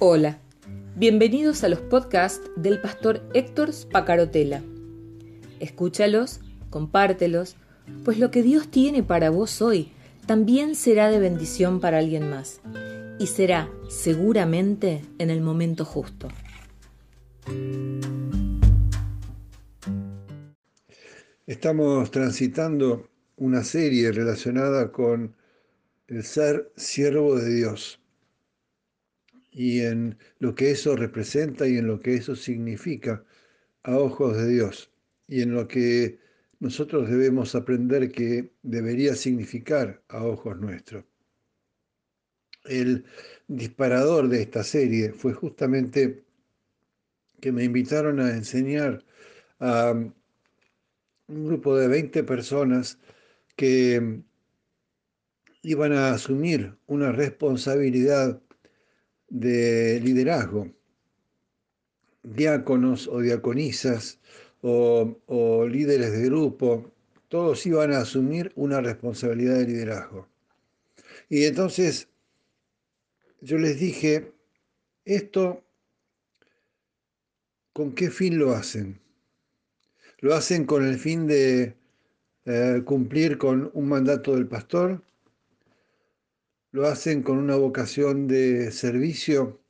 Hola, bienvenidos a los podcasts del pastor Héctor Spacarotela. Escúchalos, compártelos, pues lo que Dios tiene para vos hoy también será de bendición para alguien más y será seguramente en el momento justo. Estamos transitando una serie relacionada con el ser siervo de Dios y en lo que eso representa y en lo que eso significa a ojos de Dios y en lo que nosotros debemos aprender que debería significar a ojos nuestros. El disparador de esta serie fue justamente que me invitaron a enseñar a un grupo de 20 personas que iban a asumir una responsabilidad de liderazgo, diáconos o diaconisas o, líderes de grupo, todos iban a asumir una responsabilidad de liderazgo. Y entonces yo les dije, esto, ¿con qué fin lo hacen? ¿Lo hacen con el fin de eh, cumplir con un mandato del pastor? Lo hacen con una vocación de servicio,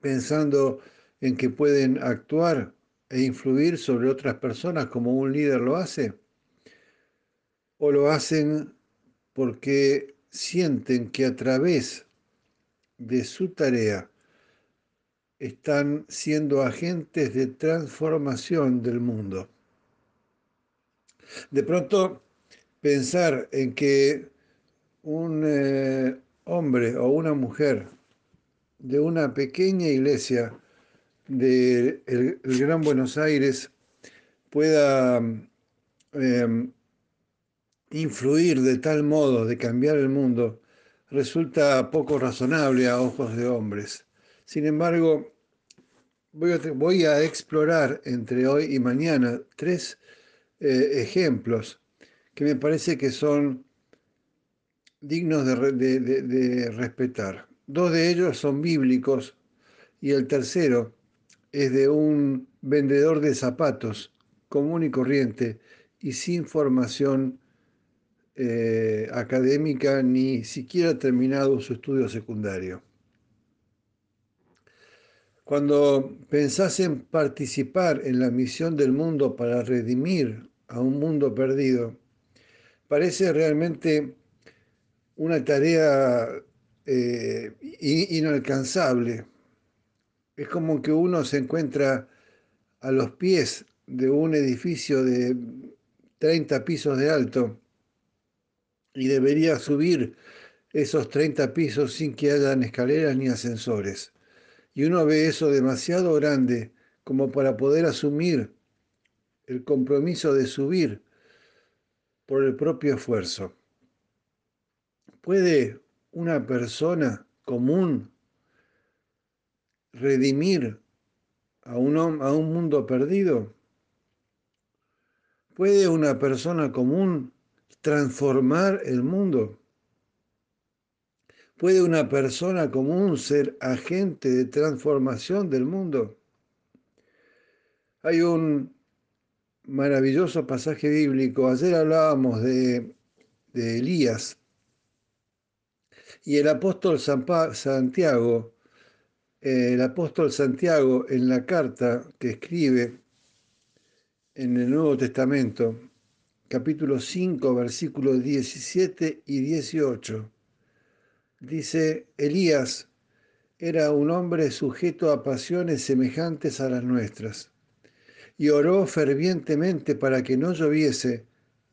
pensando en que pueden actuar e influir sobre otras personas como un líder lo hace, o lo hacen porque sienten que a través de su tarea están siendo agentes de transformación del mundo. De pronto, pensar en que un eh, hombre o una mujer de una pequeña iglesia del de el Gran Buenos Aires pueda em, influir de tal modo de cambiar el mundo resulta poco razonable a ojos de hombres. Sin embargo, voy a, voy a explorar entre hoy y mañana tres eh, ejemplos que me parece que son dignos de, respetar. Dos de ellos son bíblicos y el tercero es de un vendedor de zapatos común y corriente y sin formación eh, académica ni siquiera terminado su estudio secundario. Cuando pensás en participar en la misión del mundo para redimir a un mundo perdido, parece realmente una tarea eh, inalcanzable. Es como que uno se encuentra a los pies de un edificio de 30 pisos de alto y debería subir esos 30 pisos sin que hayan escaleras ni ascensores. Y uno ve eso demasiado grande como para poder asumir el compromiso de subir por el propio esfuerzo. ¿Puede una persona común redimir a un, a un mundo perdido? ¿Puede una persona común transformar el mundo? ¿Puede una persona común ser agente de transformación del mundo? Hay un maravilloso pasaje bíblico. Ayer hablábamos de, de Elías y el apóstol Santiago, el apóstol Santiago en la carta que escribe en el Nuevo Testamento, capítulo 5, versículos 17 y 18, dice, Elías era un hombre sujeto a pasiones semejantes a las nuestras, y oró fervientemente para que no lloviese,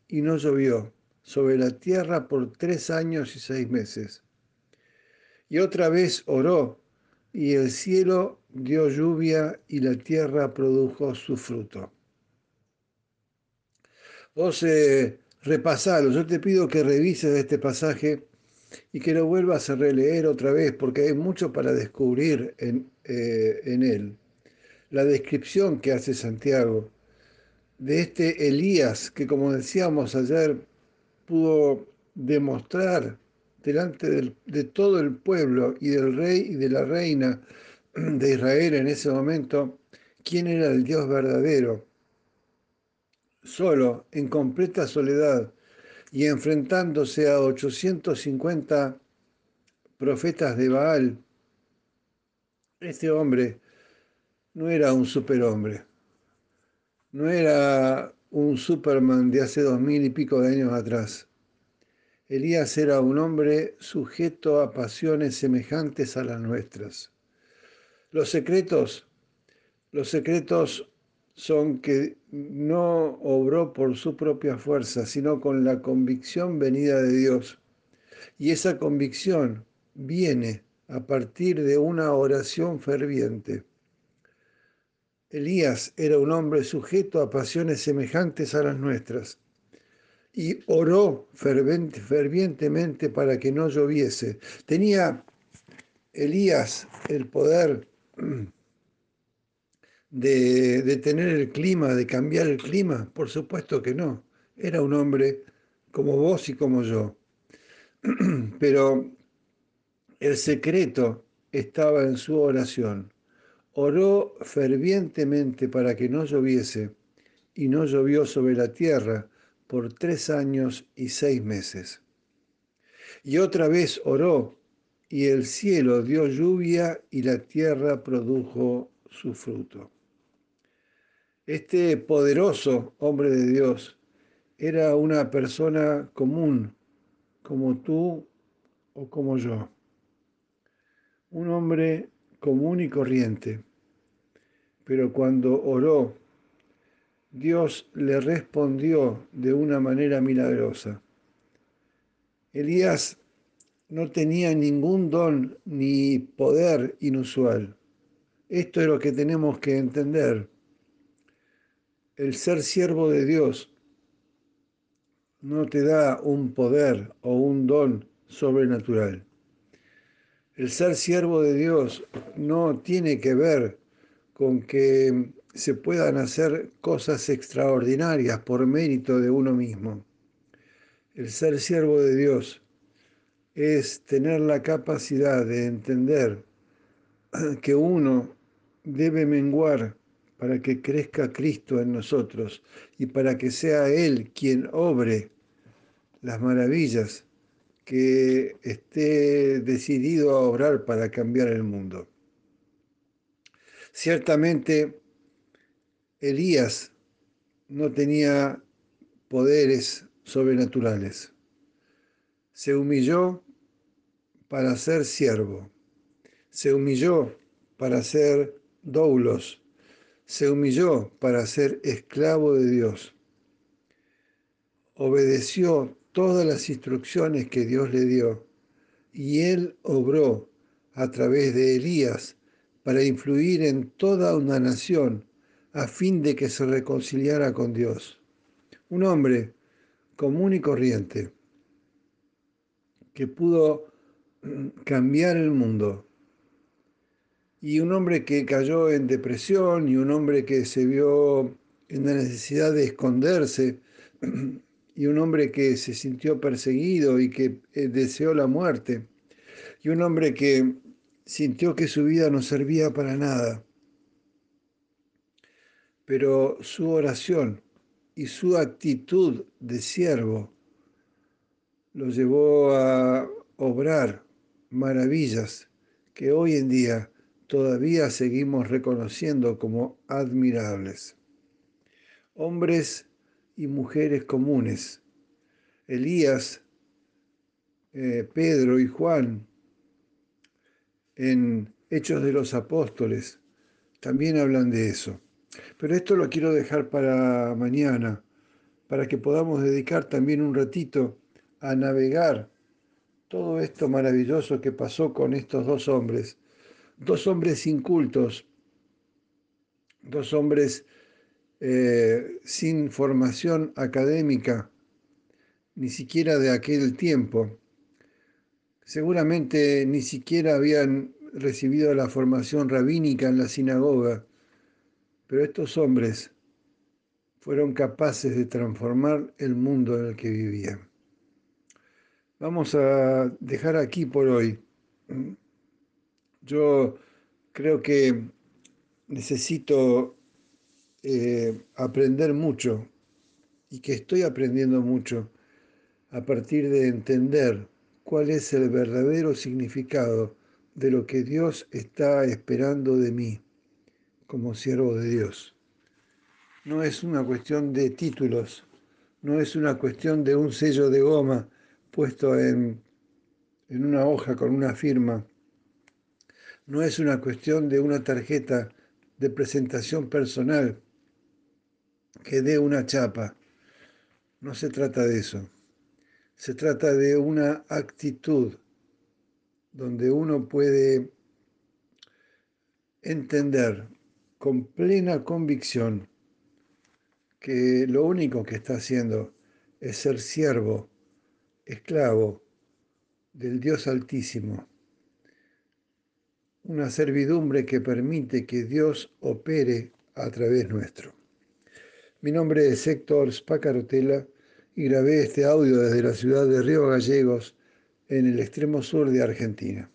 y no llovió sobre la tierra por tres años y seis meses. Y otra vez oró, y el cielo dio lluvia y la tierra produjo su fruto. Vos eh, repasalo, yo te pido que revises este pasaje y que lo vuelvas a releer otra vez, porque hay mucho para descubrir en, eh, en él. La descripción que hace Santiago de este Elías que, como decíamos ayer, pudo demostrar delante de todo el pueblo y del rey y de la reina de Israel en ese momento quién era el Dios verdadero. Solo, en completa soledad y enfrentándose a 850 profetas de Baal, este hombre no era un superhombre, no era un Superman de hace dos mil y pico de años atrás. Elías era un hombre sujeto a pasiones semejantes a las nuestras. Los secretos, los secretos son que no obró por su propia fuerza, sino con la convicción venida de Dios. Y esa convicción viene a partir de una oración ferviente. Elías era un hombre sujeto a pasiones semejantes a las nuestras y oró fervientemente para que no lloviese. Tenía Elías el poder de, de tener el clima, de cambiar el clima? Por supuesto que no. Era un hombre como vos y como yo. Pero el secreto estaba en su oración. Oró fervientemente para que no lloviese y no llovió sobre la tierra por tres años y seis meses. Y otra vez oró y el cielo dio lluvia y la tierra produjo su fruto. Este poderoso hombre de Dios era una persona común, como tú o como yo. Un hombre común y corriente. Pero cuando oró, Dios le respondió de una manera milagrosa. Elías no tenía ningún don ni poder inusual. Esto es lo que tenemos que entender el ser siervo de Dios no te da un poder o un don sobrenatural. El ser siervo de Dios no tiene que ver con que se puedan hacer cosas extraordinarias por mérito de uno mismo. El ser siervo de Dios es tener la capacidad de entender que uno debe menguar para que crezca Cristo en nosotros y para que sea Él quien obre las maravillas que esté decidido a obrar para cambiar el mundo. Ciertamente, Elías no tenía poderes sobrenaturales. Se humilló para ser siervo. Se humilló para ser doulos se humilló para ser esclavo de Dios. Obedeció todas las instrucciones que Dios le dio y él obró a través de Elías para influir en toda una nación a fin de que se reconciliara con Dios. Un hombre común y corriente que pudo cambiar el mundo y un hombre que cayó en depresión y un hombre que se vio en la necesidad de esconderse y un hombre que se sintió perseguido y que eh, deseó la muerte y un hombre que sintió que su vida no servía para nada. Pero su oración y su actitud de siervo lo llevó a obrar maravillas que hoy en día todavía seguimos reconociendo como admirables. Hombres y mujeres comunes. Elías, eh, Pedro y Juan en Hechos de los Apóstoles también hablan de eso. Pero esto lo quiero dejar para mañana, para que podamos dedicar también un ratito a navegar todo esto maravilloso que pasó con estos dos hombres dos hombres incultos, dos hombres eh, sin formación académica, ni siquiera de aquel tiempo. Seguramente ni siquiera habían recibido la formación rabínica en la sinagoga, pero estos hombres fueron capaces de transformar el mundo en el que vivían. vamos a dejar aquí por hoy. Yo creo que necesito eh, aprender mucho y que estoy aprendiendo mucho a partir de entender cuál es el verdadero significado de lo que Dios está esperando de mí como siervo de Dios. No es una cuestión de títulos, no es una cuestión de un sello de goma puesto en, en una hoja con una firma, no es una cuestión de una tarjeta de presentación personal que dé una chapa. No se trata de eso. Se trata de una actitud donde uno puede entender con plena convicción que lo único que está haciendo es ser siervo, esclavo del Dios Altísimo una servidumbre que permite que Dios opere a través nuestro. Mi nombre es Héctor Spacarotela y grabé este audio desde la ciudad de Río Gallegos, en el extremo sur de Argentina.